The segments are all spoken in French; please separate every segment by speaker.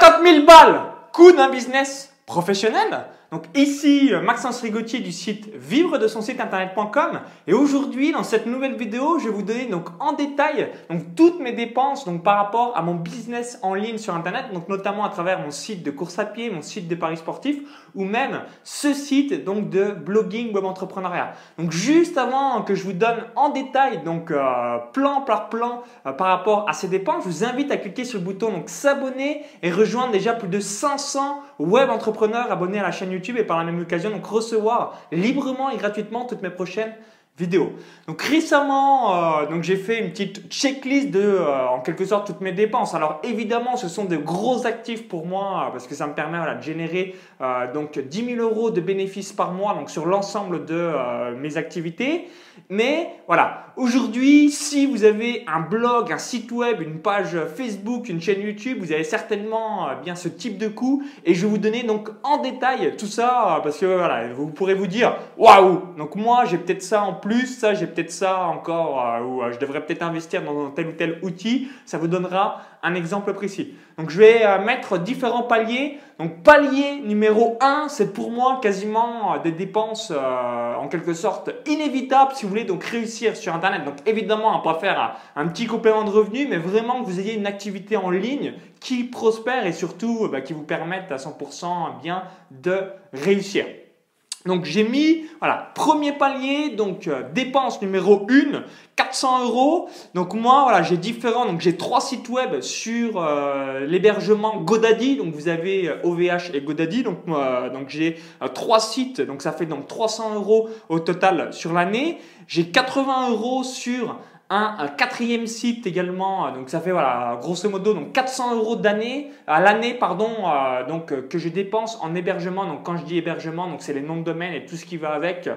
Speaker 1: 50 000 balles, coût d'un business professionnel donc ici Maxence Rigotier du site vivre de son site internet.com et aujourd'hui dans cette nouvelle vidéo je vais vous donner donc en détail donc toutes mes dépenses donc par rapport à mon business en ligne sur internet donc notamment à travers mon site de course à pied, mon site de paris sportifs ou même ce site donc de blogging web entrepreneuriat. Donc juste avant que je vous donne en détail donc euh, plan par plan euh, par rapport à ces dépenses, je vous invite à cliquer sur le bouton donc s'abonner et rejoindre déjà plus de 500 web entrepreneurs abonnés à la chaîne YouTube et par la même occasion donc recevoir librement et gratuitement toutes mes prochaines vidéos. Donc récemment, euh, j'ai fait une petite checklist de, euh, en quelque sorte, toutes mes dépenses. Alors évidemment, ce sont de gros actifs pour moi parce que ça me permet de générer euh, donc 10 000 euros de bénéfices par mois donc sur l'ensemble de mes activités. Mais voilà, aujourd'hui, si vous avez un blog, un site web, une page Facebook, une chaîne YouTube, vous avez certainement bien ce type de coût. Et je vais vous donner donc en détail tout ça parce que voilà, vous pourrez vous dire waouh, donc moi j'ai peut-être ça en plus, ça j'ai peut-être ça encore, euh, ou euh, je devrais peut-être investir dans tel ou tel outil, ça vous donnera un exemple précis. Donc je vais euh, mettre différents paliers. Donc palier numéro 1, c'est pour moi quasiment des dépenses en quelque sorte inévitables si vous voulez donc réussir sur Internet. Donc évidemment, on peut faire un, petit complément de revenu, mais vraiment que vous ayez une activité en ligne qui prospère et surtout bah, qui vous permette à 100% bien de réussir. Donc j'ai mis, voilà, premier palier, donc euh, dépense numéro 1, 400 euros. Donc moi, voilà, j'ai différents, donc j'ai trois sites web sur euh, l'hébergement Godaddy. Donc vous avez OVH euh, et Godaddy. Donc, donc j'ai trois sites, donc ça fait donc 300 euros au total sur l'année. J'ai 80 euros sur un, quatrième site également, euh, donc ça fait voilà, grosso modo donc 400 euros d'année à l'année pardon, euh, donc euh, que je dépense en hébergement. Donc quand je dis hébergement, donc c'est les noms de domaine et tout ce qui va avec.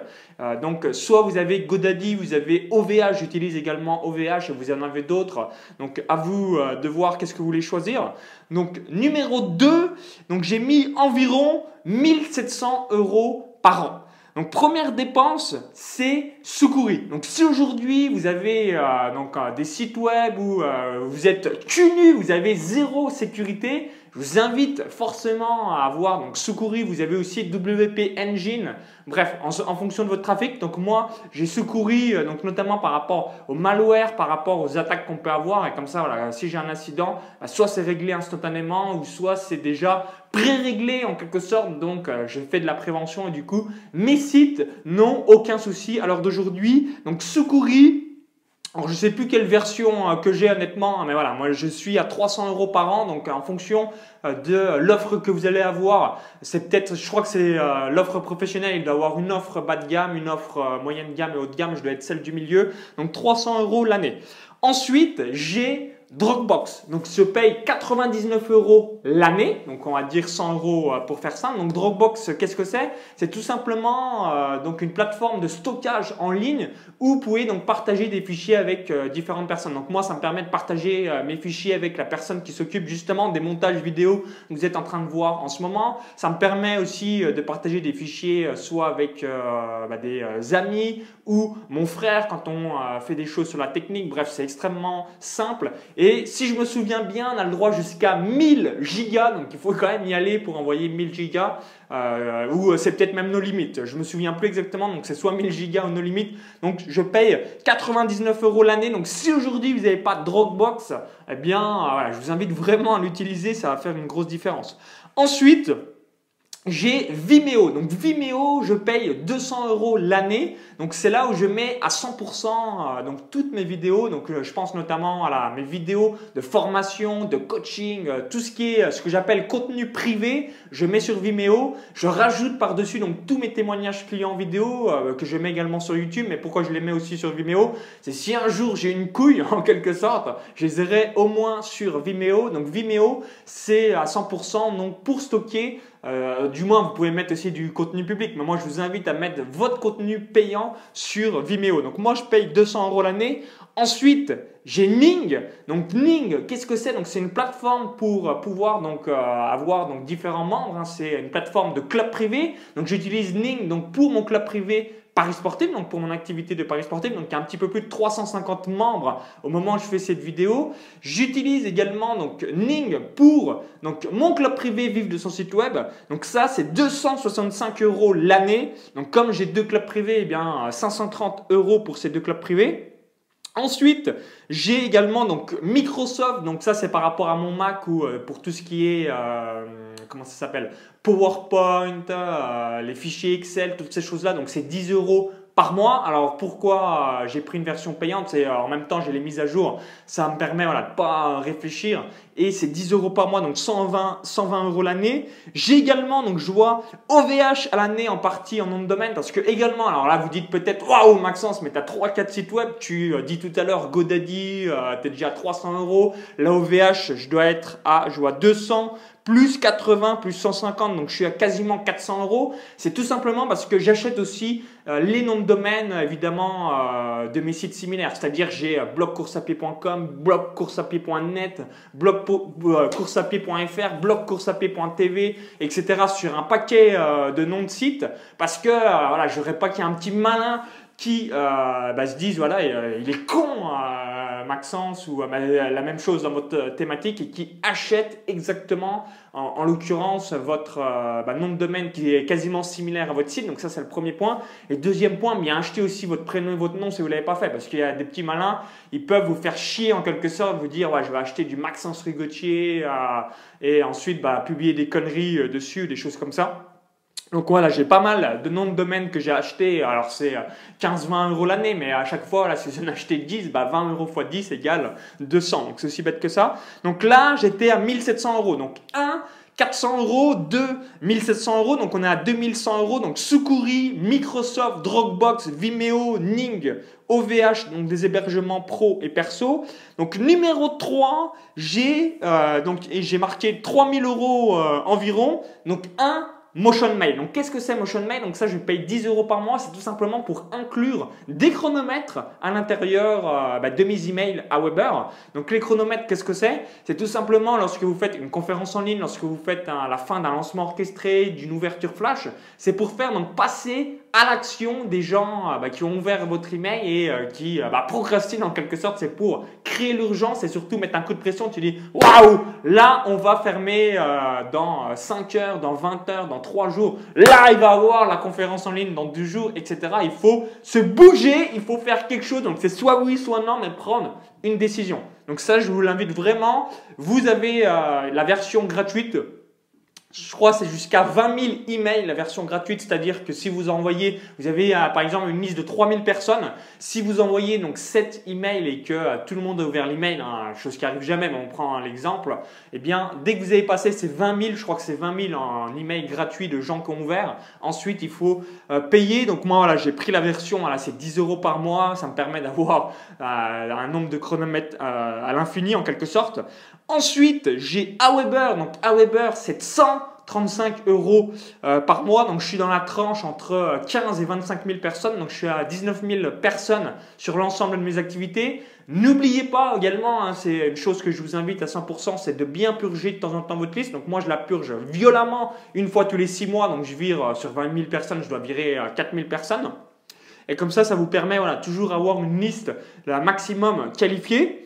Speaker 1: donc soit vous avez Godaddy, vous avez OVH, j'utilise également OVH vous en avez d'autres. Donc à vous de voir qu'est-ce que vous voulez choisir. Donc numéro 2, donc j'ai mis environ 1700 euros par an. Donc première dépense, c'est secourir. Donc si aujourd'hui vous avez euh, donc, euh, des sites web où euh, vous êtes cunu, vous avez zéro sécurité, je vous invite forcément à avoir donc Secouri, vous avez aussi WP Engine, bref, en, fonction de votre trafic. Donc moi, j'ai Secouri, euh, donc notamment par rapport au malware, par rapport aux attaques qu'on peut avoir. Et comme ça, voilà, si j'ai un incident, bah, soit c'est réglé instantanément, ou soit c'est déjà pré-réglé en quelque sorte. Donc euh, je fais de la prévention et du coup, mes sites n'ont aucun souci à l'heure d'aujourd'hui. Donc Secouri, alors je sais plus quelle version euh, que j'ai honnêtement, hein, mais voilà, moi je suis à 300 euros par an, donc en fonction euh, de l'offre que vous allez avoir, c'est peut-être, je crois que c'est euh, l'offre professionnelle, il doit avoir une offre bas de gamme, une offre moyenne gamme et haut de gamme, je dois être celle du milieu, donc 300 euros l'année. Ensuite, j'ai Dropbox, donc se paye 99 euros l'année, donc on va dire 100 euros euh, pour faire ça. Donc Dropbox, qu'est-ce que c'est? C'est tout simplement euh, donc une plateforme de stockage en ligne où vous pouvez donc partager des fichiers avec euh, différentes personnes. Donc moi, ça me permet de partager mes fichiers avec la personne qui s'occupe justement des montages vidéo que vous êtes en train de voir en ce moment. Ça me permet aussi de partager des fichiers soit avec bah, des amis ou mon frère quand on fait des choses sur la technique. Bref, c'est extrêmement simple. Si je me souviens bien, on a le droit jusqu'à 1000 gigas, donc il faut quand même y aller pour envoyer 1000 gigas, euh, ou c'est peut-être même nos limites. Je me souviens plus exactement, donc c'est soit 1000 gigas ou nos limites. Donc je paye 99 euros l'année. Donc si aujourd'hui vous n'avez pas de Dropbox, eh bien euh, je vous invite vraiment à l'utiliser, ça va faire une grosse différence. Ensuite, j'ai Vimeo. Donc Vimeo, je paye 200 euros l'année. Donc c'est là où je mets à 100% euh, donc toutes mes vidéos. Donc euh, je pense notamment à mes vidéos de formation, de coaching, euh, tout ce qui est ce que j'appelle contenu privé. Je mets sur Vimeo. Je rajoute par-dessus donc tous mes témoignages clients vidéo que je mets également sur YouTube. Mais pourquoi je les mets aussi sur Vimeo? C'est si un jour j'ai une couille en quelque sorte, je les aurai au moins sur Vimeo. Donc Vimeo, c'est à 100% donc pour stocker euh, du moins, vous pouvez mettre aussi du contenu public, mais moi, je vous invite à mettre votre contenu payant sur Vimeo. Donc, moi, je paye 200 euros l'année. Ensuite, j'ai Ning. Donc Ning, qu'est-ce que c'est? Donc c'est une plateforme pour pouvoir donc euh, avoir donc différents membres. Hein. C'est une plateforme de club privé. Donc j'utilise Ning donc pour mon club privé Paris Sportif, donc pour mon activité de Paris Sportif, donc il y a un petit peu plus de 350 membres au moment où je fais cette vidéo. J'utilise également donc Ning pour donc mon club privé Vive de son site web. Donc ça c'est 265 euros l'année. Donc comme j'ai deux clubs privés, eh bien 530 euros pour ces deux clubs privés. Ensuite, j'ai également donc Microsoft, donc ça c'est par rapport à mon Mac ou euh, pour tout ce qui est euh, comment ça s'appelle? PowerPoint, euh, les fichiers Excel, toutes ces choses-là. Donc c'est 10 euros par mois. Alors pourquoi euh, j'ai pris une version payante? C'est euh, en même temps j'ai les mises à jour. Ça me permet voilà, de ne pas réfléchir. Et c'est 10 euros par mois, donc 120, 120 euros l'année. J'ai également, donc je vois OVH à l'année en partie en nom de domaine. Parce que également, alors là vous dites peut-être, waouh Maxence, mais tu as 3-4 sites web. Tu dis tout à l'heure GoDaddy, tu es déjà à 300 euros. Là OVH, je dois être à, je vois 200 plus 80, plus 150, donc je suis à quasiment 400 euros. C'est tout simplement parce que j'achète aussi euh, les noms de domaine, évidemment, euh, de mes sites similaires. C'est-à-dire j'ai euh, blogcoursapied.com, blogcoursapied.net, blogcoursapied.fr, blogcoursapied.tv, etc. sur un paquet de noms de sites parce que voilà, je voudrais pas qu'il y ait un petit malin qui bah, se dise voilà il est con Maxence ou la même chose dans votre thématique et qui achète exactement, en, l'occurrence, votre euh, bah, nom de domaine qui est quasiment similaire à votre site. Donc ça, c'est le premier point. Et deuxième point, bien acheter aussi votre prénom et votre nom si vous ne l'avez pas fait. Parce qu'il y a des petits malins, ils peuvent vous faire chier en quelque sorte, vous dire, ouais, je vais acheter du Maxence Rigotier euh, et ensuite bah, publier des conneries euh, dessus, des choses comme ça. Donc voilà, j'ai pas mal de noms de domaines que j'ai achetés. Alors c'est 15-20 euros l'année, mais à chaque fois, si j'en achetais 10, bah 20 euros x 10 égale 200. Donc c'est aussi bête que ça. Donc là, j'étais à 1700 euros. Donc 1, 400 euros, 2, 1700 euros. Donc on est à 2100 euros. Donc Sukuri, Microsoft, Dropbox, Vimeo, Ning, OVH, donc des hébergements pro et perso. Donc numéro 3, j'ai euh, donc j'ai marqué 3000 euros euh, environ. Donc 1, Motion Mail. Donc qu'est-ce que c'est Motion Mail? Donc ça, je paye 10 euros par mois. C'est tout simplement pour inclure des chronomètres à l'intérieur euh, bah, de mes emails à Weber. Donc les chronomètres, qu'est-ce que c'est? C'est tout simplement lorsque vous faites une conférence en ligne, lorsque vous faites à la fin d'un lancement orchestré, d'une ouverture flash, c'est pour faire donc passer à l'action des gens euh, bah, qui ont ouvert votre email et euh, qui bah, procrastinent en quelque sorte. C'est pour créer l'urgence et surtout mettre un coup de pression. Tu dis waouh, là on va fermer dans 5 heures, dans 20 heures, dans trois jours. Là, il va avoir la conférence en ligne dans deux jours, etc. Il faut se bouger, il faut faire quelque chose. Donc, c'est soit oui, soit non, mais prendre une décision. Donc, ça, je vous l'invite vraiment. Vous avez euh, la version gratuite je crois c'est jusqu'à 20 000 emails la version gratuite, c'est-à-dire que si vous envoyez, vous avez euh, par exemple une liste de 3000 personnes, si vous envoyez donc 7 emails et que euh, tout le monde a ouvert l'email, hein, chose qui arrive jamais, mais on prend l'exemple, eh bien dès que vous avez passé ces 20 000, je crois que c'est 20 000 en email gratuit de gens qui ont ouvert, ensuite il faut euh, payer. Donc moi voilà, j'ai pris la version, voilà, c'est 10 euros par mois, ça me permet d'avoir un nombre de chronomètres à l'infini en quelque sorte. Ensuite, j'ai Aweber. Donc Aweber, c'est 135 euros euh, par mois. Donc je suis dans la tranche entre 15 et 25 000 personnes. Donc je suis à 19 000 personnes sur l'ensemble de mes activités. N'oubliez pas également, hein, c'est une chose que je vous invite à 100%, c'est de bien purger de temps en temps votre liste. Donc moi je la purge violemment une fois tous les 6 mois. Donc je vire euh, sur 20 000 personnes, je dois virer 4 euh, 000 personnes. Et comme ça, ça vous permet voilà, toujours avoir une liste la maximum qualifiée.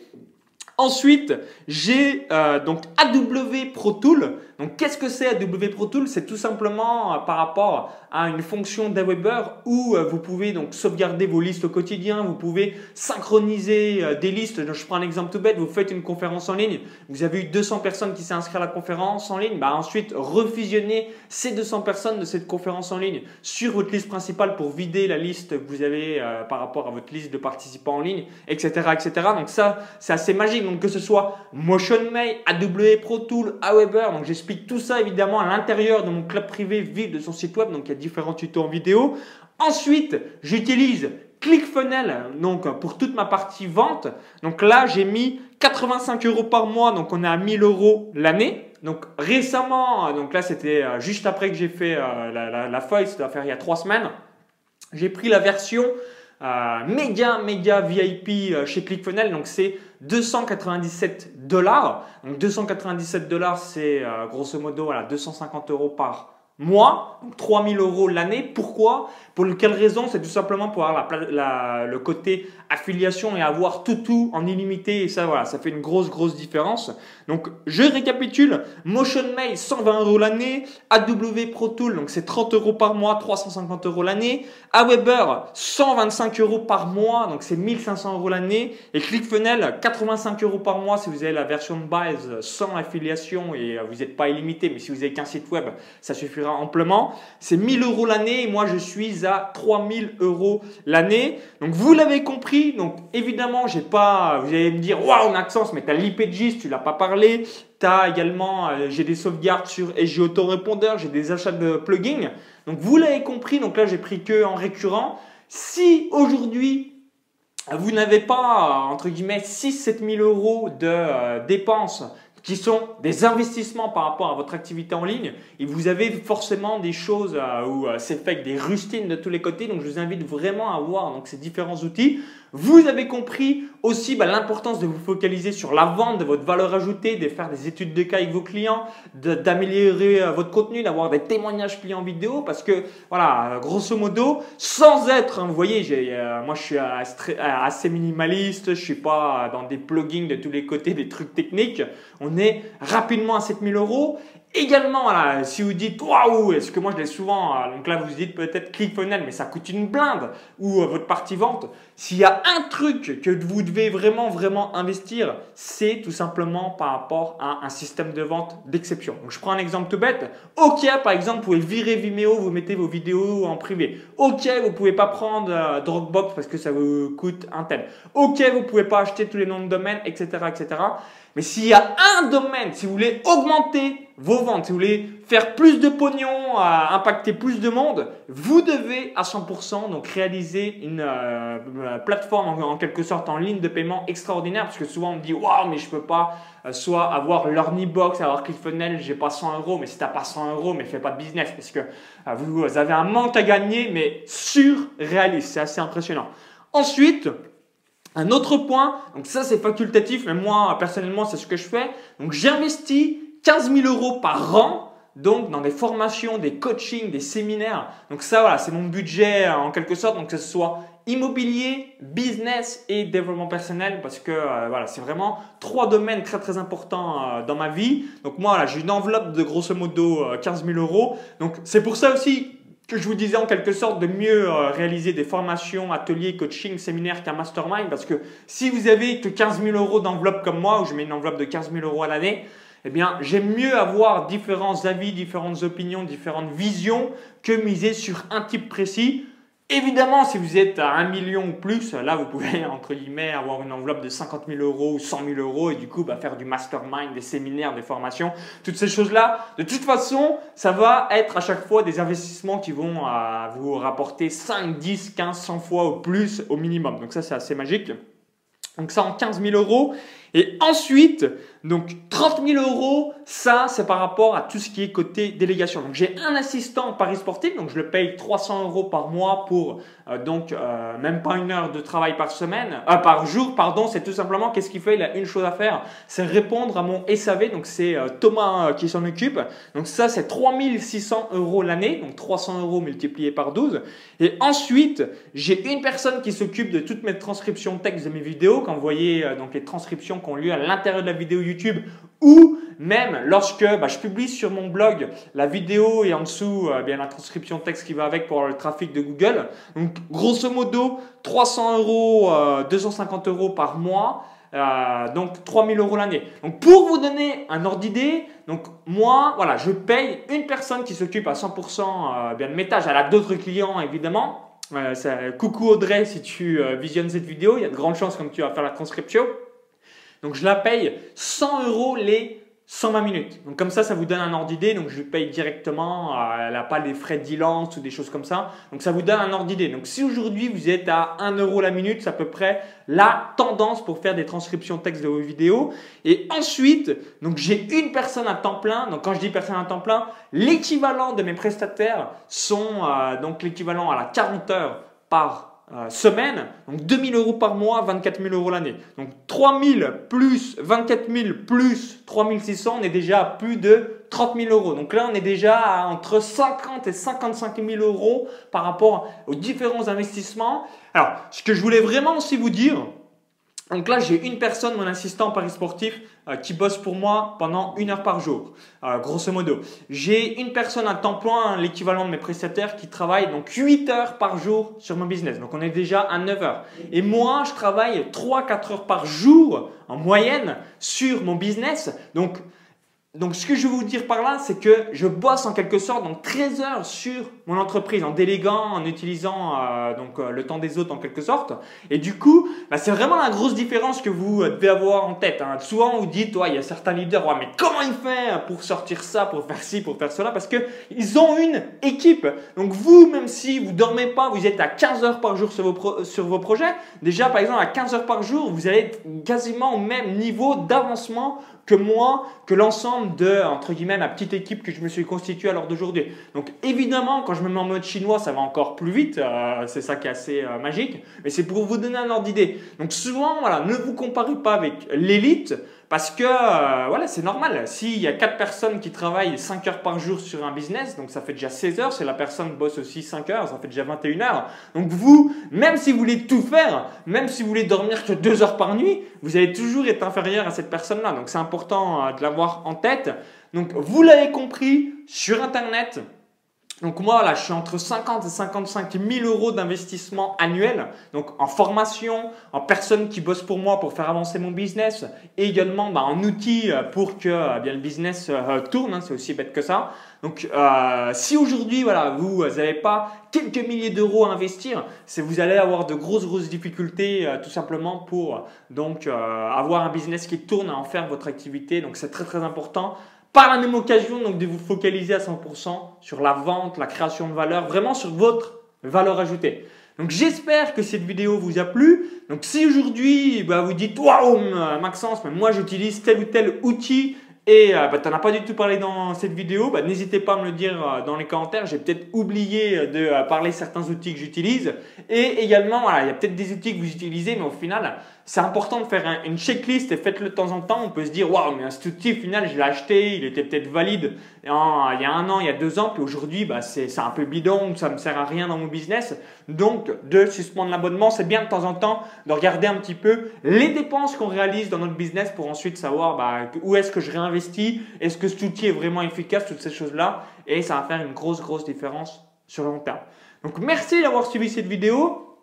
Speaker 1: Ensuite, j'ai euh, donc AW Pro Tool. Donc, qu'est-ce que c'est AW Pro Tool C'est tout simplement euh, par rapport à une fonction d'Aweber où euh, vous pouvez donc sauvegarder vos listes au quotidien, vous pouvez synchroniser des listes. je prends un exemple tout bête, vous faites une conférence en ligne, vous avez eu 200 personnes qui s'est inscrites à la conférence en ligne, bah ensuite refusionner ces 200 personnes de cette conférence en ligne sur votre liste principale pour vider la liste que vous avez par rapport à votre liste de participants en ligne, etc., etc. Donc ça, c'est assez magique donc que ce soit Motion Mail, AW Pro Tool, Aweber. Donc j'explique tout ça évidemment à l'intérieur de mon club privé vide de son site web. Donc il y a différents tutos en vidéo. Ensuite, j'utilise ClickFunnels donc pour toute ma partie vente. Donc là, j'ai mis 85 euros par mois, donc on est à 1000 euros l'année. Donc récemment, donc là c'était euh, juste après que j'ai fait euh, la, feuille, ça doit faire il y a trois semaines. J'ai pris la version euh, méga, méga VIP euh, chez ClickFunnels. Donc, c'est 297 dollars. Donc, 297 dollars, c'est euh, grosso modo voilà, 250 euros par donc 3000 euros l'année. Pourquoi? Pour quelle raison? C'est tout simplement pour avoir la, le côté affiliation et avoir tout tout en illimité. Et ça, voilà, ça fait une grosse, grosse différence. Donc, je récapitule. Motion Mail, 120 euros l'année. AW Pro Tool, donc c'est 30 euros par mois, 350 euros l'année. Aweber, 125 euros par mois, donc c'est 1500 euros l'année. Et ClickFunnels, 85 euros par mois si vous avez la version de base sans affiliation et vous n'êtes pas illimité. Mais si vous avez qu'un site web, ça suffira amplement. C'est 1000 euros l'année moi je suis à 3000 euros l'année. Donc vous l'avez compris. Donc évidemment, j'ai pas, vous allez me dire, waouh, Maxence, mais tu as l'IPGIS, tu l'as pas parlé. Tu as également, euh, j'ai des sauvegardes sur SG Autorépondeur, j'ai des achats de plugins. Donc vous l'avez compris. Donc là, j'ai pris que en récurrent. Si aujourd'hui, vous n'avez pas, entre guillemets, 6-7 000 euros de euh, dépenses qui sont des investissements par rapport à votre activité en ligne et vous avez forcément des choses euh, où euh, c'est fait avec des rustines de tous les côtés. Donc je vous invite vraiment à voir donc, ces différents outils. Vous avez compris aussi bah, l'importance de vous focaliser sur la vente de votre valeur ajoutée, de faire des études de cas avec vos clients, d'améliorer euh, votre contenu, d'avoir des témoignages clients vidéo parce que voilà, grosso modo, sans être, hein, vous voyez, moi je suis assez minimaliste, je suis pas dans des plugins de tous les côtés, des trucs techniques. On est rapidement à 7000 euros Également, si vous dites waouh, est-ce que moi je l'ai souvent, euh, donc là vous dites peut-être ClickFunnels, mais ça coûte une blinde, ou euh, votre partie vente. S'il y a un truc que vous devez vraiment, vraiment investir, c'est tout simplement par rapport à un système de vente d'exception. Donc je prends un exemple tout bête. Ok, par exemple, vous pouvez virer Vimeo, vous mettez vos vidéos en privé. Ok, vous pouvez pas prendre euh, Dropbox parce que ça vous coûte un tel. Ok, vous pouvez pas acheter tous les noms de domaines, etc., etc. Mais s'il y a un domaine, si vous voulez augmenter vos ventes, si vous voulez faire plus de pognon, impacter plus de monde, vous devez à 100% donc réaliser une euh, plateforme en, quelque sorte en ligne de paiement extraordinaire parce que souvent on me dit waouh mais je peux pas euh, soit avoir box, avoir ClickFunnels, j'ai pas 100 euros, mais si t'as pas 100 euros, mais fais pas de business parce que euh, vous avez un manque à gagner mais surréaliste, c'est assez impressionnant. Ensuite, un autre point, donc ça c'est facultatif, mais moi personnellement c'est ce que je fais. Donc j'investis 15 000 euros par an, donc dans des formations, des coachings, des séminaires. Donc ça voilà, c'est mon budget euh, en quelque sorte, donc que ce soit immobilier, business et développement personnel, parce que euh, c'est vraiment trois domaines très très importants euh, dans ma vie. Donc moi j'ai une enveloppe de grosso modo 15 000 euros. Donc c'est pour ça aussi que je vous disais en quelque sorte de mieux euh, réaliser des formations, ateliers, coaching, séminaires qu'un mastermind. Parce que si vous avez que 15 000 euros d'enveloppe comme moi, où je mets une enveloppe de 15 000 euros à l'année, eh bien, j'aime mieux avoir différents avis, différentes opinions, différentes visions que miser sur un type précis. Évidemment, si vous êtes à 1 million ou plus, là, vous pouvez, entre guillemets, avoir une enveloppe de 50 000 euros ou 100 000 euros et du coup, bah, faire du mastermind, des séminaires, des formations, toutes ces choses-là. De toute façon, ça va être à chaque fois des investissements qui vont euh, vous rapporter 5, 10, 15, 100 fois au plus au minimum. Donc ça, c'est assez magique. Donc ça en 15 000 euros. Et ensuite, donc 30 000 euros, ça c'est par rapport à tout ce qui est côté délégation. Donc j'ai un assistant Paris sportif, donc je le paye 300 euros par mois pour euh, donc euh, même pas une heure de travail par semaine, euh, par jour, pardon. C'est tout simplement qu'est-ce qu'il fait Il a une chose à faire, c'est répondre à mon SAV. Donc c'est Thomas qui s'en occupe. Donc ça c'est 3600 euros l'année, donc 300 euros multiplié par 12. Et ensuite j'ai une personne qui s'occupe de toutes mes transcriptions texte de mes vidéos. Quand voyez donc les transcriptions qui lieu à l'intérieur de la vidéo YouTube ou même lorsque bah, je publie sur mon blog la vidéo et en dessous euh, bien la transcription texte qui va avec pour le trafic de Google. Donc grosso modo 300 euros, 250 euh, euros par mois. Euh, donc 3000 euros l'année. Donc pour vous donner un ordre d'idée, donc moi voilà, je paye une personne qui s'occupe à 100% bien de mes tâches. Elle a d'autres clients évidemment. coucou Audrey si tu visionnes cette vidéo, il y a de grandes chances comme tu vas faire la transcription. Donc je la paye 100 euros les 120 minutes. Donc comme ça, ça vous donne un ordre d'idée. Donc je paye directement, euh, elle n'a pas les frais de dilance ou des choses comme ça. Donc ça vous donne un ordre d'idée. Donc si aujourd'hui vous êtes à 1 euro la minute, c'est à peu près la tendance pour faire des transcriptions texte de vos vidéos. Et ensuite, donc j'ai une personne à temps plein. Donc quand je dis personne à temps plein, l'équivalent de mes prestataires sont euh, donc l'équivalent à la 40 heures par euh, semaine, donc 2000 euros par mois, 24 000 euros l'année. Donc 3000 plus 24 000 plus 3600, on est déjà à plus de 30 000 euros. Donc là, on est déjà à entre 50 et 55 000 euros par rapport aux différents investissements. Alors, ce que je voulais vraiment aussi vous dire, donc là, j'ai une personne, mon assistant Paris Sportif, euh, qui bosse pour moi pendant une heure par jour, euh, grosso modo. J'ai une personne à temps plein, l'équivalent de mes prestataires, qui travaille donc 8 heures par jour sur mon business. Donc on est déjà à 9 heures. Et moi, je travaille 3-4 heures par jour en moyenne sur mon business. Donc donc, ce que je veux vous dire par là, c'est que je bosse en quelque sorte donc 13 heures sur mon entreprise en déléguant, en utilisant euh, donc euh, le temps des autres en quelque sorte. Et du coup, bah, c'est vraiment la grosse différence que vous euh, devez avoir en tête. Hein. Souvent, vous dites, ouais, il y a certains leaders, ouais, mais comment il fait pour sortir ça, pour faire ci, pour faire cela? Parce que ils ont une équipe. Donc, vous, même si vous dormez pas, vous êtes à 15 heures par jour sur vos, sur vos projets. Déjà, par exemple, à 15 heures par jour, vous allez quasiment au même niveau d'avancement que moi, que l'ensemble de, entre guillemets, ma petite équipe que je me suis constituée à l'heure d'aujourd'hui. Donc évidemment, quand je me mets en mode chinois, ça va encore plus vite, euh, c'est ça qui est assez euh, magique, mais c'est pour vous donner un ordre d'idée. Donc souvent, voilà, ne vous comparez pas avec l'élite, parce que euh, voilà, c'est normal. S'il y a 4 personnes qui travaillent 5 heures par jour sur un business, donc ça fait déjà 16 heures. Si la personne bosse aussi 5 heures, ça fait déjà 21 heures. Donc vous, même si vous voulez tout faire, même si vous voulez dormir que 2 heures par nuit, vous allez toujours être inférieur à cette personne-là. Donc c'est important de l'avoir en tête. Donc vous l'avez compris, sur Internet, donc moi, là, je suis entre 50 et 55 000 euros d'investissement annuel. Donc en formation, en personnes qui bossent pour moi pour faire avancer mon business et également bah, en outils euh, pour que euh, bien, le business euh, tourne. Hein, c'est aussi bête que ça. Donc si aujourd'hui, voilà, vous n'avez pas quelques milliers d'euros à investir, c'est vous allez avoir de grosses, grosses difficultés tout simplement pour donc avoir un business qui tourne, à en faire votre activité. Donc c'est très, très important par la même occasion, donc de vous focaliser à 100% sur la vente, la création de valeur, vraiment sur votre valeur ajoutée. Donc j'espère que cette vidéo vous a plu. Donc si aujourd'hui bah, vous dites waouh Maxence, mais moi j'utilise tel ou tel outil et euh, bah, tu n'en as pas du tout parlé dans cette vidéo, bah, n'hésitez pas à me le dire euh, dans les commentaires. J'ai peut-être oublié de euh, parler certains outils que j'utilise. Et également, voilà, il y a peut-être des outils que vous utilisez, mais au final, c'est important de faire une checklist et faites-le de temps en temps. On peut se dire, waouh, mais cet outil, final, je l'ai acheté, il était peut-être valide il y a un an, il y a deux ans, puis aujourd'hui, bah, c'est un peu bidon, ça ne me sert à rien dans mon business. Donc, de suspendre l'abonnement, c'est bien de temps en temps de regarder un petit peu les dépenses qu'on réalise dans notre business pour ensuite savoir bah, où est-ce que je réinvestis, est-ce que cet outil est vraiment efficace, toutes ces choses-là. Et ça va faire une grosse, grosse différence sur le long terme. Donc, merci d'avoir suivi cette vidéo.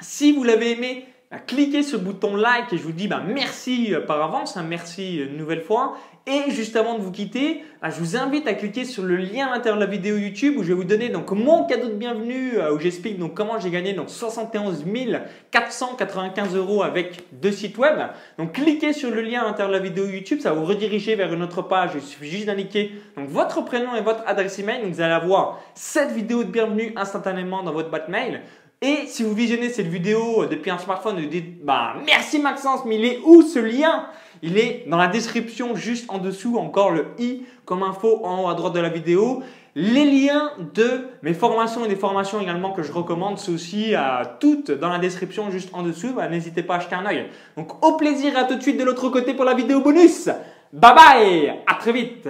Speaker 1: Si vous l'avez aimé, cliquez sur le bouton like et je vous dis bah, merci euh, par avance, hein, merci une nouvelle fois. Et juste avant de vous quitter, bah, je vous invite à cliquer sur le lien à l'intérieur de la vidéo YouTube où je vais vous donner donc mon cadeau de bienvenue euh, où j'explique donc comment j'ai gagné donc 71 495 euros avec deux sites web. Donc cliquez sur le lien à l'intérieur de la vidéo YouTube, ça va vous rediriger vers une autre page. Il suffit juste d'indiquer donc votre prénom et votre adresse email. Vous allez avoir cette vidéo de bienvenue instantanément dans votre boîte mail. Et si vous visionnez cette vidéo depuis un smartphone, vous dites bah merci Maxence, mais il est où ce lien? Il est dans la description juste en dessous, encore le i comme info en haut à droite de la vidéo. Les liens de mes formations et des formations également que je recommande, c'est aussi à toutes dans la description juste en dessous. Bah, N'hésitez pas à jeter un œil. Donc au plaisir, à tout de suite de l'autre côté pour la vidéo bonus. Bye bye, à très vite